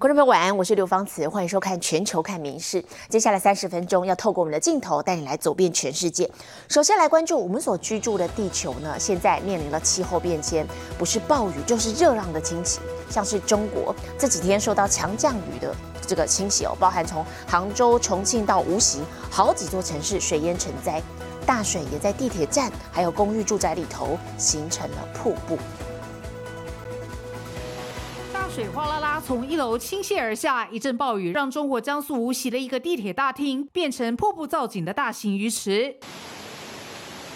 观众朋友晚安，我是刘芳慈，欢迎收看《全球看民事》。接下来三十分钟要透过我们的镜头带你来走遍全世界。首先来关注我们所居住的地球呢，现在面临了气候变迁，不是暴雨就是热浪的侵袭。像是中国这几天受到强降雨的这个侵袭哦，包含从杭州、重庆到无锡，好几座城市水淹成灾，大水也在地铁站还有公寓住宅里头形成了瀑布。水哗啦啦从一楼倾泻而下，一阵暴雨让中国江苏无锡的一个地铁大厅变成瀑布造景的大型鱼池。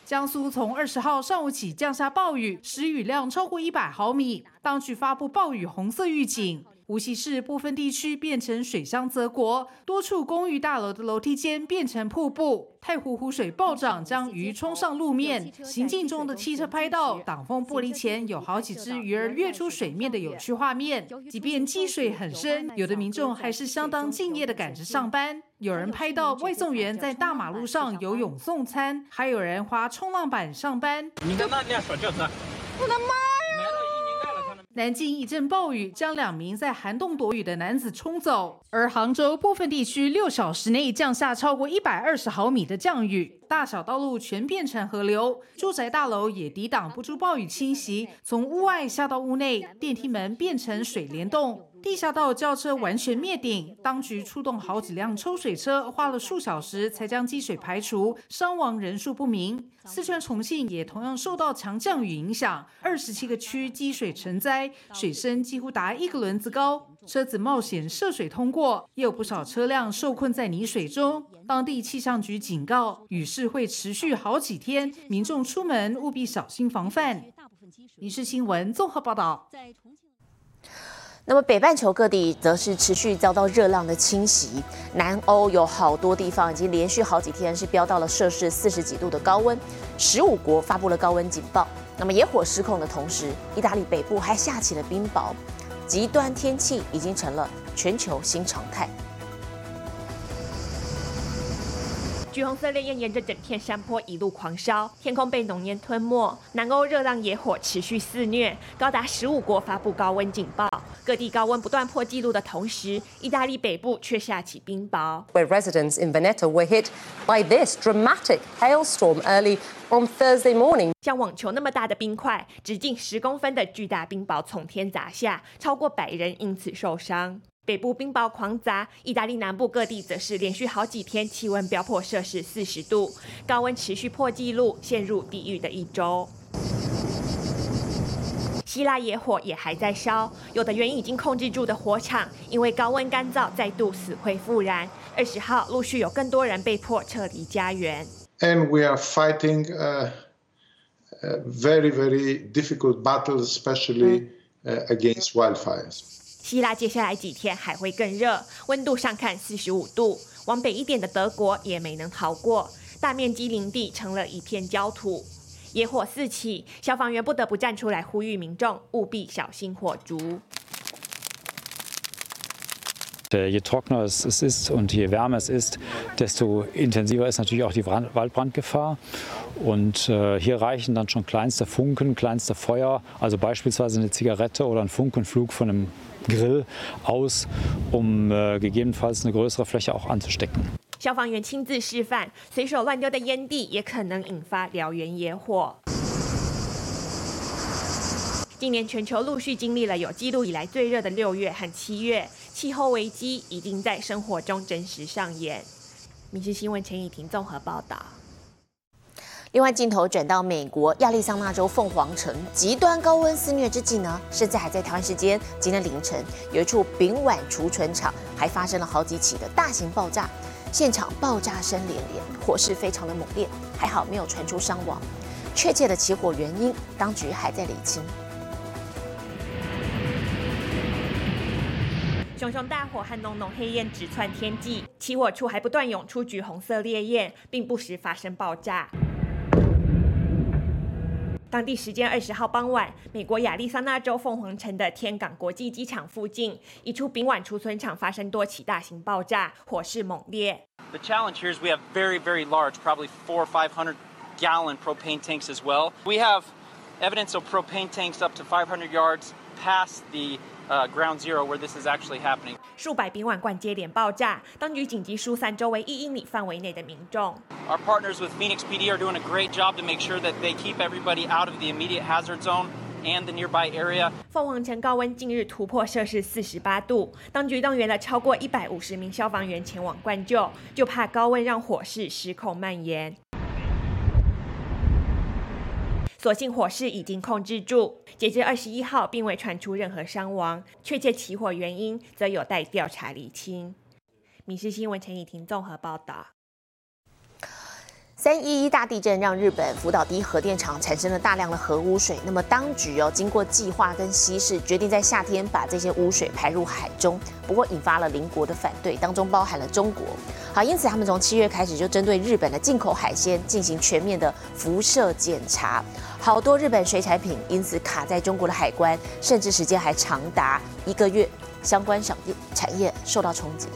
江苏从二十号上午起降下暴雨，时雨量超过一百毫米，当局发布暴雨红色预警。无锡市部分地区变成水乡泽国，多处公寓大楼的楼梯间变成瀑布，太湖湖水暴涨，将鱼冲上路面。行进中的汽车拍到挡风玻璃前有好几只鱼儿跃出水面的有趣画面。即便积水很深，有的民众还是相当敬业的赶着上班。有人拍到外送员在大马路上游泳送餐，还有人划冲浪板上班。你跟那说就是，我的妈！南京一阵暴雨将两名在涵洞躲雨的男子冲走，而杭州部分地区六小时内降下超过一百二十毫米的降雨，大小道路全变成河流，住宅大楼也抵挡不住暴雨侵袭，从屋外下到屋内，电梯门变成水帘洞。地下道轿车完全灭顶，当局出动好几辆抽水车，花了数小时才将积水排除，伤亡人数不明。四川重庆也同样受到强降雨影响，二十七个区积水成灾，水深几乎达一个轮子高，车子冒险涉水通过，也有不少车辆受困在泥水中。当地气象局警告，雨势会持续好几天，民众出门务必小心防范。民事新闻综合报道。那么北半球各地则是持续遭到热浪的侵袭，南欧有好多地方已经连续好几天是飙到了摄氏四十几度的高温，十五国发布了高温警报。那么野火失控的同时，意大利北部还下起了冰雹，极端天气已经成了全球新常态。橘红色烈焰沿着整片山坡一路狂烧，天空被浓烟吞没。南欧热浪野火持续肆虐，高达十五国发布高温警报。各地高温不断破纪录的同时，意大利北部却下起冰雹。Where residents in Veneto were hit by this dramatic hailstorm early on Thursday morning，像网球那么大的冰块，直径十公分的巨大冰雹从天砸下，超过百人因此受伤。北部冰雹狂砸，意大利南部各地则是连续好几天气温飙破摄氏四十度，高温持续破纪录，陷入地狱的一周。希腊野火也还在烧，有的原已经控制住的火场，因为高温干燥，再度死灰复燃。二十号陆续有更多人被迫撤离家园。And we are fighting a very very difficult battle, especially against wildfires. 希腊接下来几天还会更热，温度上看四十五度。往北一点的德国也没能逃过，大面积林地成了一片焦土，野火四起，消防员不得不站出来呼吁民众务必小心火烛。Je trockener es ist und je wärmer es ist, desto intensiver ist natürlich auch die Waldbrandgefahr. Und hier reichen dann schon kleinste Funken, kleinste Feuer, also beispielsweise eine Zigarette oder ein Funkenflug von einem Grill aus, um gegebenenfalls eine größere Fläche auch anzustecken. 消防员亲自示范，随手乱丢的烟蒂也可能引发燎原野火。今年全球陆续经历了有记录以来最热的六月和七月， 气候危机已经在生活中真实上演。民事新闻陈以婷综合报道。另外，镜头转到美国亚利桑那州凤凰城，极端高温肆虐之际呢，现在还在台湾时间今天凌晨，有一处丙烷储存厂还发生了好几起的大型爆炸，现场爆炸声连连，火势非常的猛烈，还好没有传出伤亡。确切的起火原因，当局还在厘清。熊熊大火和浓浓黑烟直窜天际，起火处还不断涌出橘红色烈焰，并不时发生爆炸。当地时间二十号傍晚，美国亚利桑那州凤凰城的天港国际机场附近，一处丙烷储存厂发生多起大型爆炸，火势猛烈。The challenge here is we have very, very large, probably four or five hundred gallon propane tanks as well. We have evidence of propane tanks up to five hundred yards past the uh, ground zero where this is actually happening. 数百宾碗罐接连爆炸，当局紧急疏散周围一英里范围内的民众。Our partners with Phoenix PD are doing a great job to make sure that they keep everybody out of the immediate hazard zone and the nearby area. 凤凰城高温近日突破摄氏四十八度，当局动员了超过一百五十名消防员前往灌救，就怕高温让火势失控蔓延。所幸火势已经控制住，截至二十一号，并未传出任何伤亡，确切起火原因则有待调查厘清。民事新闻陈以婷综合报道。三一一大地震让日本福岛第一核电厂产生了大量的核污水，那么当局哦经过计划跟稀释，决定在夏天把这些污水排入海中，不过引发了邻国的反对，当中包含了中国。好，因此他们从七月开始就针对日本的进口海鲜进行全面的辐射检查，好多日本水产品因此卡在中国的海关，甚至时间还长达一个月，相关产业产业受到冲击。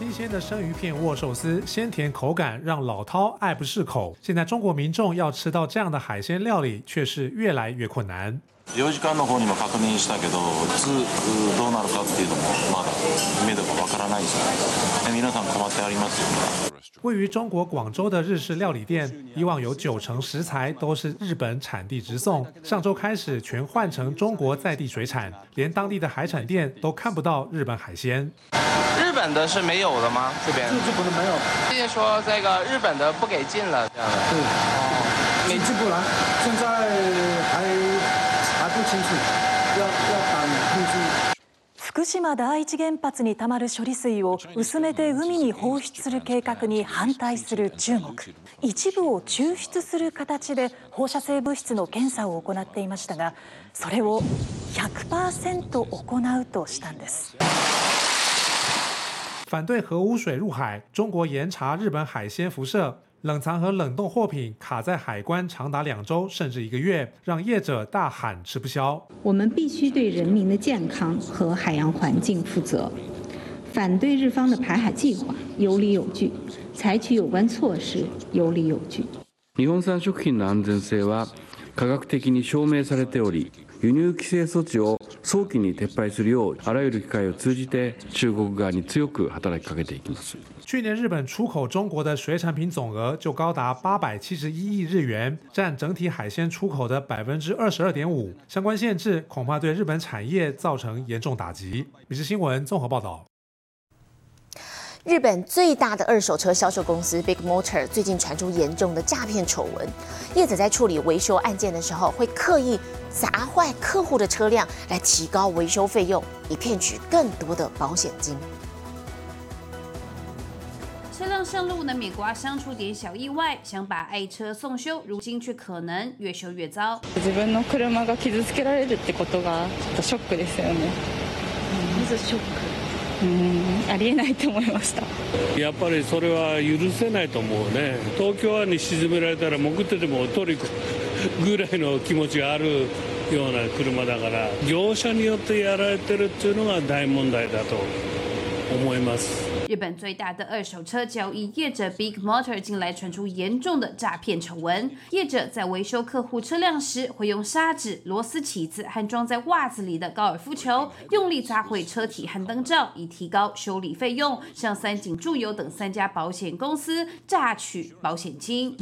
新鲜的生鱼片握寿司，鲜甜口感让老饕爱不释口。现在中国民众要吃到这样的海鲜料理，却是越来越困难。領事館の方にも確認したけど、いつどうなるかっていうのもまだ目処がわからないですよね。皆さん困ってありますよね。位于中国广州的日式料理店，以往有九成食材都是日本产地直送，上周开始全换成中国在地水产，连当地的海产店都看不到日本海鲜。日本的是没有的吗？这边日本的没有。直接说这个日本的不给进了，这样的。对，哦，没进不来，现在还还不 福島第一原発にたまる処理水を薄めて海に放出する計画に反対する中国。一部を抽出する形で放射性物質の検査を行っていましたがそれを100%行うとしたんです。反对核污水入海，中国严查日本海鲜辐射，冷藏和冷冻货品卡在海关长达两周甚至一个月，让业者大喊吃不消。我们必须对人民的健康和海洋环境负责，反对日方的排海计划有理有据，采取有关措施有理有据。日本産食品の安全性は科学的に証明されており、輸入規制措置を 早期に撤廃するようあらゆる機会を通じて中国側に強く働きかけていきます。去年日本出口中国的水产品总额就高达八百七十一亿日元，占整体海鲜出口的百分之二十二点五。相关限制恐怕对日本产业造成严重打击。米氏新闻综合报道。 日本最大的二手车销售公司 Big Motor 最近传出严重的诈骗丑闻，业者在处理维修案件的时候，会刻意砸坏客户的车辆来提高维修费用，以骗取更多的保险金。车辆上路难免刮伤出点小意外，想把爱车送修，如今却可能越修越糟。自分の車が傷つけられるってことがちょっとショックですよね。まずショック。 うん、ありえないと思いました。やっぱりそれは許せないと思うね。東京湾に沈められたら潜ってても取りぐらいの気持ちがあるような車だから、業者によってやられてるっていうのが大問題だと思います。日本最大的二手车交易业者 Big Motor 近来传出严重的诈骗丑闻。业者在维修客户车辆时，会用砂纸、螺丝起子和装在袜子里的高尔夫球，用力砸毁车体和灯罩，以提高修理费用，向三井住友等三家保险公司榨取保险金。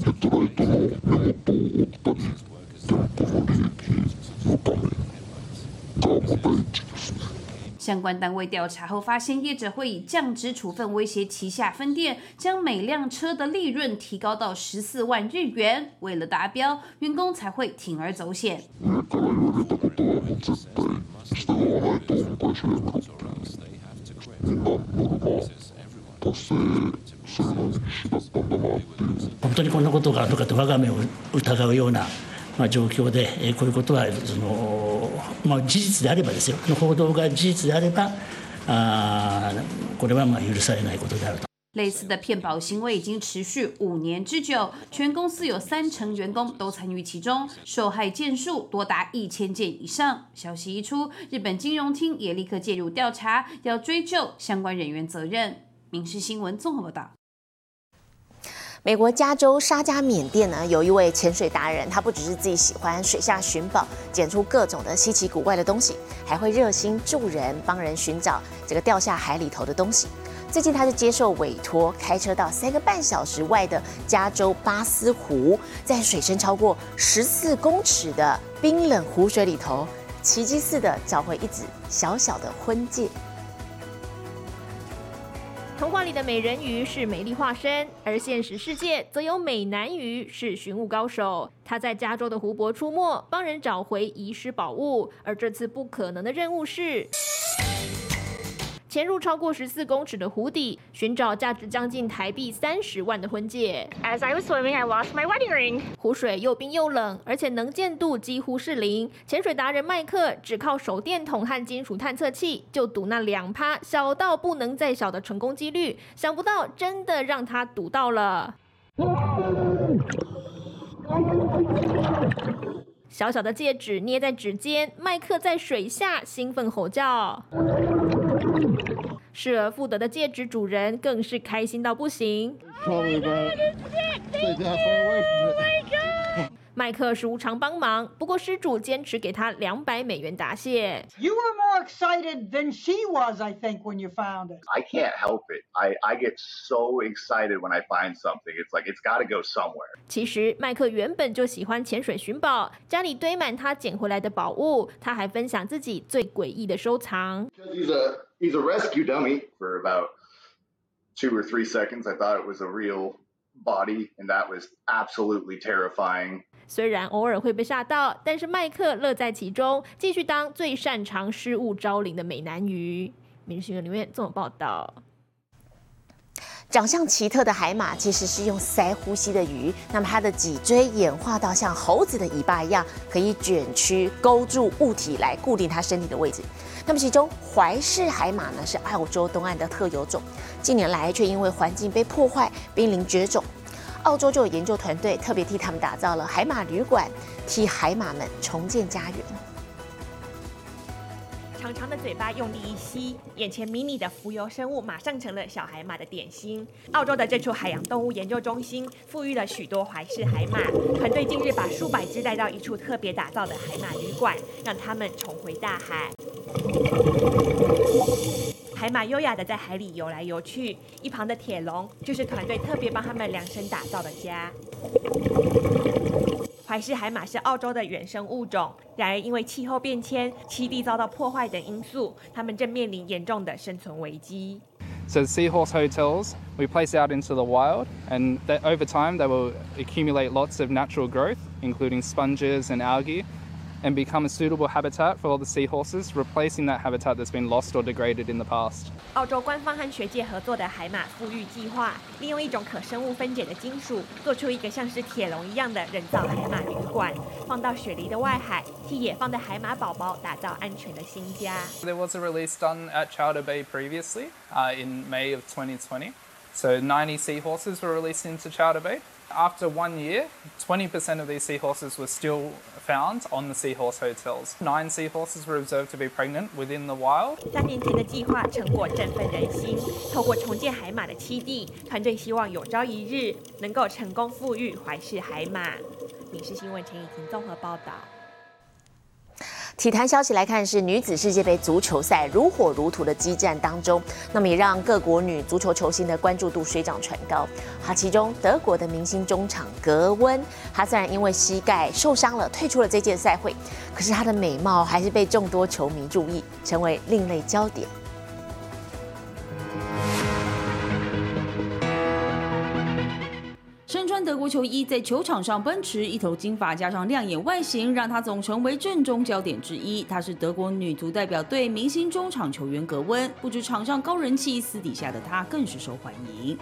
相关单位调查后发现，业者会以降职处分威胁旗下分店，将每辆车的利润提高到十四万日元。为了达标，员工才会铤而走险。本当にこんなことがあるのかと我が目を疑うような、 まあ、状況で、えこういうことはその、まあ、事実であればですよ報道が事実であればあこれはまあ許されないことであると。类似的骗保行为已经持续五年之久，全公司有三成员工都参与其中，受害件数多达一千件以上。消息一出，日本金融厅也立刻介入调查，要追究相关人员责任。民事新闻综合报道。 美国加州沙加缅甸呢，有一位潜水达人，他不只是自己喜欢水下寻宝，捡出各种的稀奇古怪的东西，还会热心助人，帮人寻找这个掉下海里头的东西。最近他就接受委托，开车到三个半小时外的加州巴斯湖，在水深超过十四公尺的冰冷湖水里头，奇迹似的找回一只小小的婚戒。童话里的美人鱼是美丽化身，而现实世界则有美男鱼是寻物高手。他在加州的湖泊出没，帮人找回遗失宝物。而这次不可能的任务是。潜入超过十四公尺的湖底，寻找价值将近台币三十万的婚戒。As I was swimming, I lost my wedding ring. 湖水又冰又冷，而且能见度几乎是零。潜水达人麦克只靠手电筒和金属探测器，就赌那两趴小到不能再小的成功几率。想不到，真的让他赌到了。小小的戒指捏在指尖，麦克在水下兴奋吼叫。失而复得的戒指主人更是开心到不行。麦克是无偿帮忙，不过失主坚持给他两百美元答谢。You were more excited than she was, I think, when you found it. I can't help it. I I get so excited when I find something. It's like it's got to go somewhere. 其实麦克原本就喜欢潜水寻宝，家里堆满他捡回来的宝物。他还分享自己最诡异的收藏。He's a he's a rescue dummy for about two or three seconds. I thought it was a real body, and that was absolutely terrifying. 虽然偶尔会被吓到，但是麦克乐在其中，继续当最擅长失物招领的美男鱼。明星里面这么报道。 长相奇特的海马其实是用鳃呼吸的鱼，那么它的脊椎演化到像猴子的尾巴一样，可以卷曲勾住物体来固定它身体的位置。那么其中怀氏海马呢是澳洲东岸的特有种，近年来却因为环境被破坏，濒临绝种。澳洲就有研究团队特别替他们打造了海马旅馆，替海马们重建家园。长长的嘴巴用力一吸，眼前迷你的浮游生物马上成了小海马的点心。澳洲的这处海洋动物研究中心富裕了许多怀氏海马，团队近日把数百只带到一处特别打造的海马旅馆，让它们重回大海。海马优雅的在海里游来游去，一旁的铁笼就是团队特别帮他们量身打造的家。怀氏海马是澳洲的原生物种，然而因为气候变迁、栖地遭到破坏等因素，它们正面临严重的生存危机。So seahorse hotels we place out into the wild, and that over time they will accumulate lots of natural growth, including sponges and algae. and become a suitable habitat for all the seahorses, replacing that habitat that's been lost or degraded in the past. 澳洲官方和学界合作的海马富裕计划，利用一种可生物分解的金属，做出一个像是铁笼一样的人造海马旅馆，放到雪梨的外海，替野放的海马宝宝打造安全的新家。There was a release done at Chowder Bay previously uh, in May of 2020. So 90 seahorses were released into Chowder Bay. After one year, 20% of these seahorses were still found on the seahorse hotels. Nine seahorses were observed to be pregnant within the wild. 三年前的计划成果振奋人心。透过重建海马的栖地，团队希望有朝一日能够成功富裕怀氏海马。民事新闻陈以婷综合报道。体坛消息来看，是女子世界杯足球赛如火如荼的激战当中，那么也让各国女足球球星的关注度水涨船高。好，其中德国的明星中场格温，她虽然因为膝盖受伤了退出了这届赛会，可是她的美貌还是被众多球迷注意，成为另类焦点。身穿德国球衣在球场上奔驰，一头金发加上亮眼外形，让她总成为正中焦点之一。她是德国女足代表队明星中场球员格温，不止场上高人气，私底下的她更是受欢迎。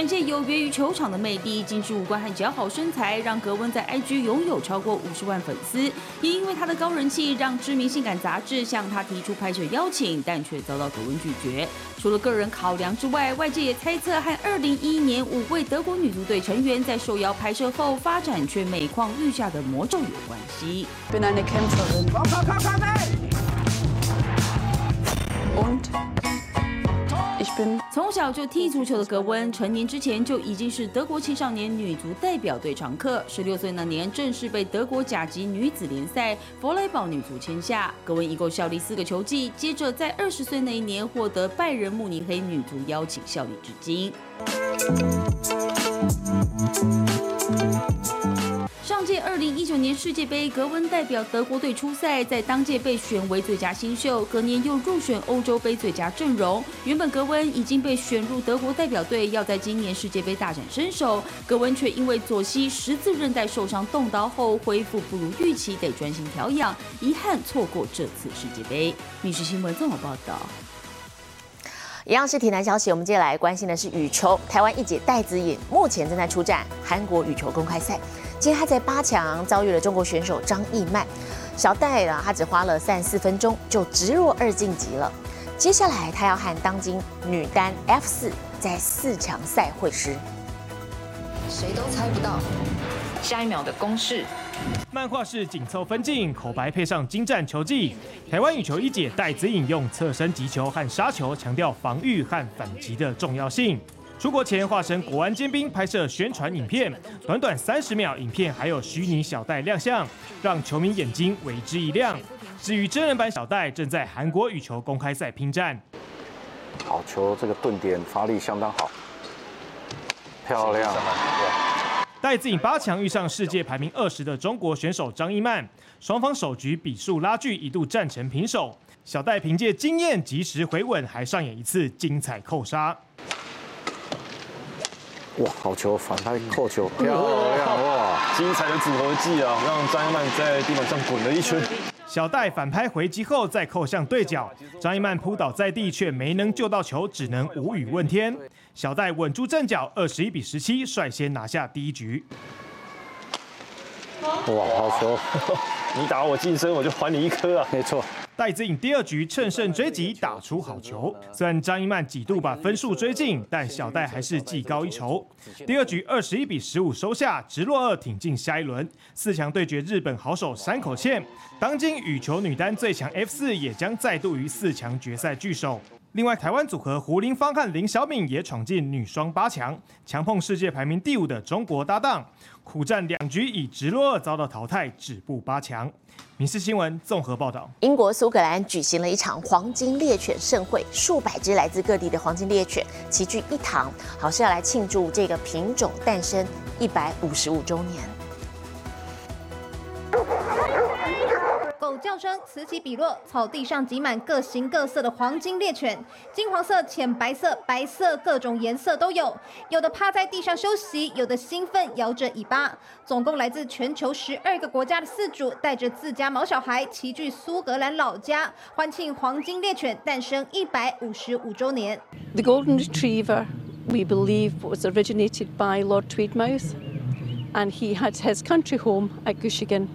展现有别于球场的魅力，精致五官和姣好身材，让格温在 IG 拥有超过五十万粉丝。也因为她的高人气，让知名性感杂志向她提出拍摄邀请，但却遭到格温拒绝。除了个人考量之外，外界也猜测和2011年五位德国女足队成员在受邀拍摄后发展却每况愈下的魔咒有关系。从小就踢足球的格温，成年之前就已经是德国青少年女足代表队常客。十六岁那年，正式被德国甲级女子联赛弗莱堡女足签下。格温一共效力四个球季，接着在二十岁那一年获得拜仁慕尼黑女足邀请效力至今。二零一九年世界杯，格温代表德国队出赛，在当届被选为最佳新秀，隔年又入选欧洲杯最佳阵容。原本格温已经被选入德国代表队，要在今年世界杯大展身手，格温却因为左膝十字韧带受伤动刀后恢复不如预期，得专心调养，遗憾错过这次世界杯。密室新闻综合报道。一样是体坛消息，我们接下来关心的是羽球。台湾一姐戴资颖目前正在出战韩国羽球公开赛，今天她在八强遭遇了中国选手张艺曼。小戴啊，她只花了三十四分钟就直落二晋级了。接下来她要和当今女单 F 四在四强赛会师。谁都猜不到下一秒的攻势。漫画是紧凑分镜，口白配上精湛球技。台湾羽球一姐戴子颖用侧身击球和杀球，强调防御和反击的重要性。出国前化身国安尖兵拍摄宣传影片，短短三十秒影片还有虚拟小戴亮相，让球迷眼睛为之一亮。至于真人版小戴，正在韩国羽球公开赛拼战。好球，这个顿点发力相当好，漂亮。戴资颖八强遇上世界排名二十的中国选手张一曼，双方首局比数拉锯，一度战成平手。小戴凭借经验及时回稳，还上演一次精彩扣杀。哇，好球，反拍扣球，漂亮哇！精彩的组合技啊，让张一曼在地板上滚了一圈。小戴反拍回击后再扣向对角，张一曼扑倒在地却没能救到球，只能无语问天。小戴稳住阵脚，二十一比十七率先拿下第一局。哇，好球！你打我近身，我就还你一颗啊！没错。戴资颖第二局趁胜追击，打出好球。虽然张一曼几度把分数追进，但小戴还是技高一筹。第二局二十一比十五收下，直落二挺进下一轮。四强对决日本好手山口茜，当今羽球女单最强 F 四也将再度于四强决赛聚首。另外，台湾组合胡林芳和林小敏也闯进女双八强，强碰世界排名第五的中国搭档，苦战两局以直落二遭到淘汰，止步八强。民事新闻综合报道：英国苏格兰举行了一场黄金猎犬盛会，数百只来自各地的黄金猎犬齐聚一堂，好是要来庆祝这个品种诞生一百五十五周年。叫声此起彼落，草地上挤满各形各色的黄金猎犬，金黄色、浅白色、白色，各种颜色都有。有的趴在地上休息，有的兴奋摇着尾巴。总共来自全球十二个国家的饲主，带着自家毛小孩齐聚苏格兰老家，欢庆黄金猎犬诞生一百五十五周年。The golden retriever, we believe, was originated by Lord Tweedmouth, and he had his country home at Gushigan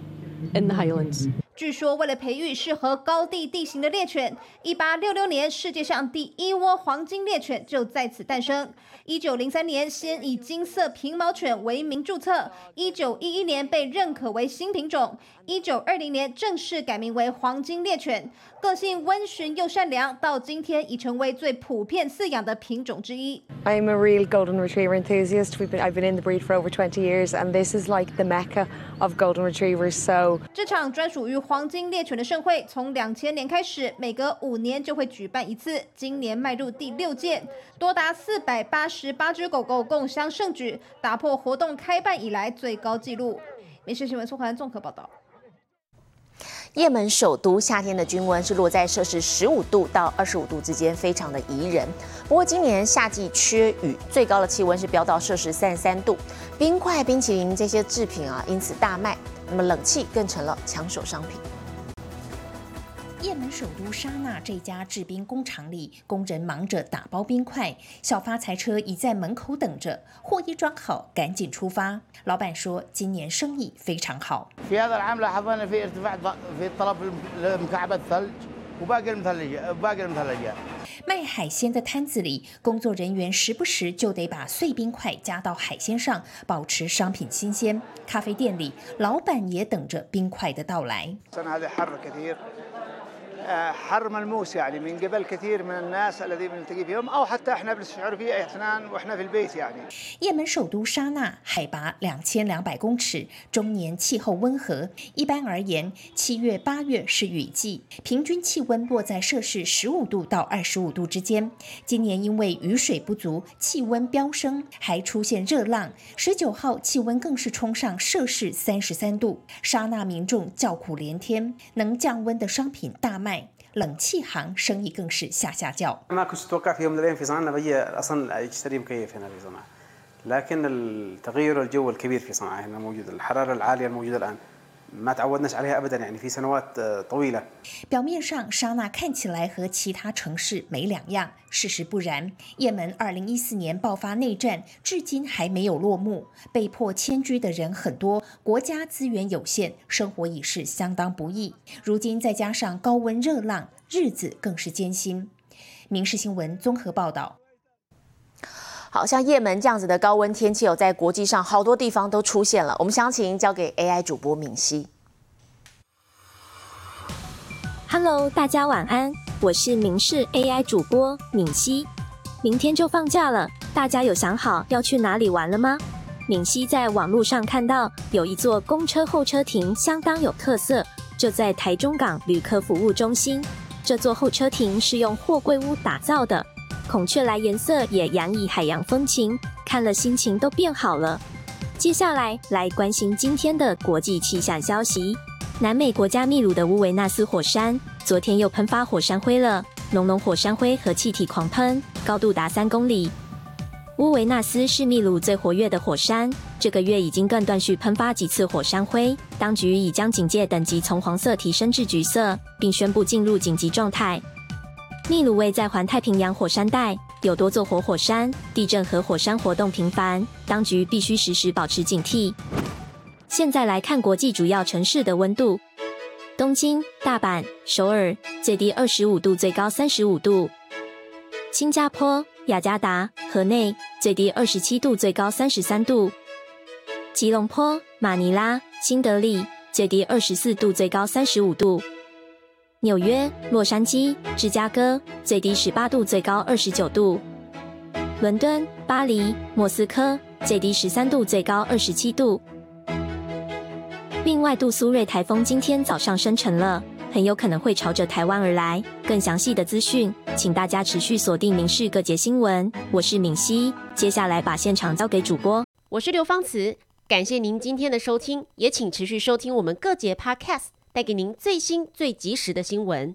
in the Highlands. 据说，为了培育适合高地地形的猎犬一八六六年世界上第一窝黄金猎犬就在此诞生。一九零三年，先以金色平毛犬为名注册一九一一年被认可为新品种；1920年正式改名为黄金猎犬。个性温驯又善良，到今天已成为最普遍饲养的品种之一。I'm a real golden retriever enthusiast. We've been, I've been in the breed for over 20 years, and this is like the mecca of golden retrievers. So 这场专属于黄金猎犬的盛会，从两千年开始，每隔五年就会举办一次，今年迈入第六届，多达四百八十八只狗狗共襄盛举，打破活动开办以来最高纪录。民事新闻苏环综合报道。也门首都夏天的均温是落在摄氏十五度到二十五度之间，非常的宜人。不过今年夏季缺雨，最高的气温是飙到摄氏三十三度，冰块、冰淇淋这些制品啊因此大卖，那么冷气更成了抢手商品。也门首都沙那这家制冰工厂里，工人忙着打包冰块，小发财车已在门口等着，货一装好，赶紧出发。老板说，今年生意非常好。卖海鲜的摊子里，工作人员时不时就得把碎冰块加到海鲜上，保持商品新鲜。咖啡店里，老板也等着冰块的到来。السنة هذه حر كثير حر ملموس يعني من قبل كثير من الناس الذين نلتقي فيهم او حتى احنا بنشعر فيه احنا واحنا في البيت يعني. 也门首都沙那海拔两千两百公尺，终年气候温和。一般而言，七月八月是雨季，平均气温落在摄氏十五度到二十五度之间。今年因为雨水不足，气温飙升，还出现热浪。十九号气温更是冲上摄氏三十三度，沙那民众叫苦连天。能降温的商品大卖， 冷气行生意更是下下叫。 ما كنت اتوقع في يوم من الايام في صنعاء بجي اصلا اشتري مكيف هنا في صنعاء لكن التغير الجو الكبير في صنعاء هنا موجود الحراره العاليه الموجوده الان ما تعودناش عليها ابدا يعني في سنوات طويله 表面上，沙那看起来和其他城市没两样，事实不然。也门2014年爆发内战，至今还没有落幕，被迫迁居的人很多，国家资源有限，生活已是相当不易。如今再加上高温热浪，日子更是艰辛。民事新闻综合报道。 好像也门这样子的高温天气，有在国际上好多地方都出现了。我们详情交给 AI 主播敏熙。Hello，大家晚安，我是明视 AI 主播敏熙。明天就放假了，大家有想好要去哪里玩了吗？敏熙在网络上看到有一座公车候车亭相当有特色，就在台中港旅客服务中心。这座候车亭是用货柜屋打造的，孔雀来颜色也洋溢海洋风情，看了心情都变好了。接下来来关心今天的国际气象消息。南美国家秘鲁的乌维纳斯火山昨天又喷发火山灰了，浓浓火山灰和气体狂喷，高度达三公里。乌维纳斯是秘鲁最活跃的火山，这个月已经更断续喷发几次火山灰。当局已将警戒等级从黄色提升至橘色，并宣布进入紧急状态。秘鲁位在环太平洋火山带，有多座活火山，地震和火山活动频繁，当局必须时时保持警惕。现在来看国际主要城市的温度：东京、大阪、首尔，最低二十五度，最高三十五度；新加坡、雅加达、河内，最低二十七度，最高三十三度；吉隆坡、马尼拉、新德里，最低二十四度，最高三十五度；纽约、洛杉矶、芝加哥，最低十八度，最高二十九度；伦敦、巴黎、莫斯科，最低十三度，最高二十七度。另外，杜苏芮台风今天早上生成了，很有可能会朝着台湾而来。更详细的资讯，请大家持续锁定民视各节新闻。我是敏熙，接下来把现场交给主播。我是刘芳慈，感谢您今天的收听，也请持续收听我们各节 Podcast，带给您最新最及时的新闻。